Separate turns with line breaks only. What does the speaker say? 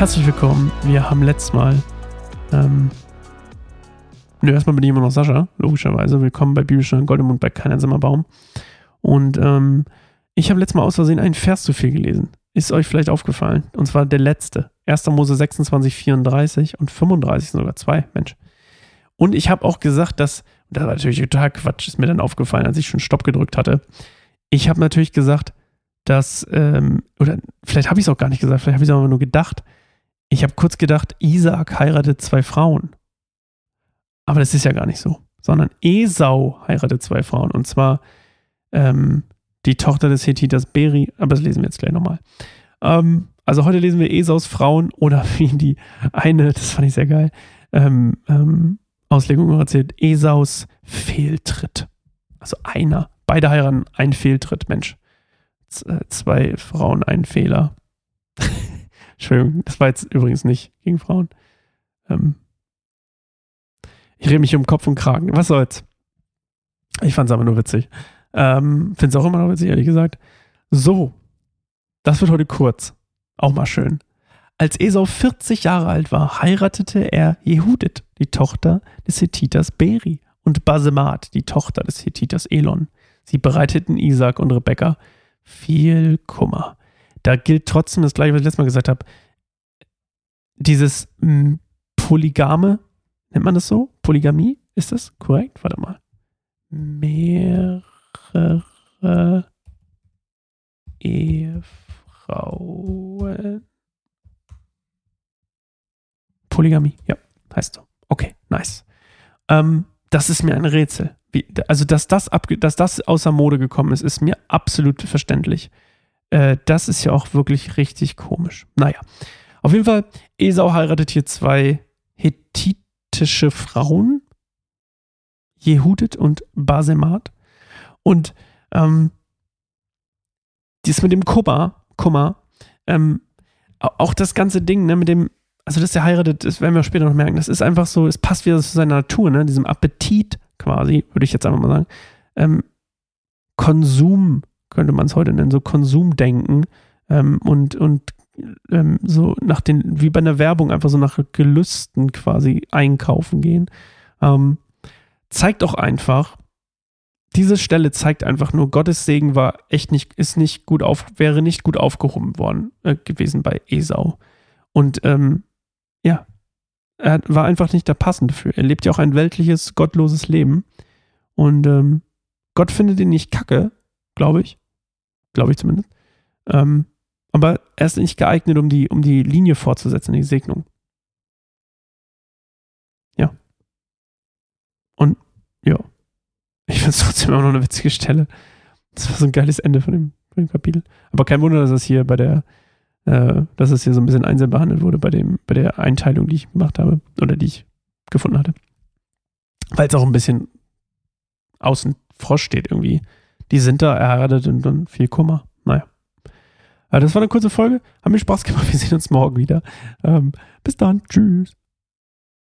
herzlich willkommen. Wir haben letztes Mal. Ähm, ne, erstmal bin ich immer noch Sascha, logischerweise. Willkommen bei Bibelstunde Goldemund bei Keiner Zimmerbaum. Und ähm, ich habe letztes Mal aus Versehen einen Vers zu viel gelesen. Ist euch vielleicht aufgefallen? Und zwar der letzte. 1. Mose 26, 34 und 35 sogar zwei, Mensch. Und ich habe auch gesagt, dass, das war natürlich total Quatsch, ist mir dann aufgefallen, als ich schon Stopp gedrückt hatte. Ich habe natürlich gesagt, dass, ähm, oder vielleicht habe ich es auch gar nicht gesagt, vielleicht habe ich es aber nur gedacht, ich habe kurz gedacht, Isaac heiratet zwei Frauen. Aber das ist ja gar nicht so. Sondern Esau heiratet zwei Frauen. Und zwar ähm, die Tochter des Hethiters Beri. Aber das lesen wir jetzt gleich nochmal. Ähm, also heute lesen wir Esaus Frauen oder wie die eine, das fand ich sehr geil, ähm, ähm Auslegung erzählt, Esaus Fehltritt. Also einer. Beide heiraten, ein Fehltritt, Mensch. Z äh, zwei Frauen, ein Fehler. Entschuldigung, das war jetzt übrigens nicht gegen Frauen. Ähm, ich rede mich um Kopf und Kragen. Was soll's? Ich fand's aber nur witzig. Ähm, Find's auch immer noch witzig, ehrlich gesagt. So, das wird heute kurz. Auch mal schön. Als Esau 40 Jahre alt war, heiratete er Jehudit, die Tochter des Hethiters Beri, und Basemat, die Tochter des Hethiters Elon. Sie bereiteten Isaac und Rebekka viel Kummer da gilt trotzdem das gleiche, was ich letztes Mal gesagt habe. Dieses hm, Polygame, nennt man das so? Polygamie? Ist das korrekt? Warte mal. Mehrere Ehefrauen. Polygamie, ja, heißt so. Okay, nice. Ähm, das ist mir ein Rätsel. Wie, also, dass das, ab, dass das außer Mode gekommen ist, ist mir absolut verständlich. Äh, das ist ja auch wirklich richtig komisch. Naja, auf jeden Fall, Esau heiratet hier zwei hethitische Frauen, Jehudit und Basemat. Und ähm, dies mit dem Kummer, Kummer, ähm, auch das ganze Ding, ne, mit dem, also dass der heiratet, das werden wir später noch merken, das ist einfach so, es passt wieder zu seiner Natur, ne, diesem Appetit quasi, würde ich jetzt einfach mal sagen, ähm, Konsum könnte man es heute nennen, so Konsumdenken ähm, und, und ähm, so nach den, wie bei einer Werbung, einfach so nach Gelüsten quasi einkaufen gehen. Ähm, zeigt auch einfach, diese Stelle zeigt einfach nur, Gottes Segen war echt nicht, ist nicht gut auf, wäre nicht gut aufgehoben worden äh, gewesen bei Esau. Und ähm, ja, er war einfach nicht der Passende für. Er lebt ja auch ein weltliches, gottloses Leben. Und ähm, Gott findet ihn nicht kacke, glaube ich. Glaube ich zumindest. Ähm, aber er ist nicht geeignet, um die, um die Linie fortzusetzen, die Segnung. Ja. Und ja. Ich finde es trotzdem immer noch eine witzige Stelle. Das war so ein geiles Ende von dem, von dem Kapitel. Aber kein Wunder, dass es hier bei der, äh, dass es hier so ein bisschen einzeln behandelt wurde bei dem, bei der Einteilung, die ich gemacht habe oder die ich gefunden hatte. Weil es auch ein bisschen außen vor steht irgendwie die sind da erheiratet und dann viel Kummer. Naja. Also das war eine kurze Folge. Hat mir Spaß gemacht. Wir sehen uns morgen wieder. Ähm, bis dann. Tschüss.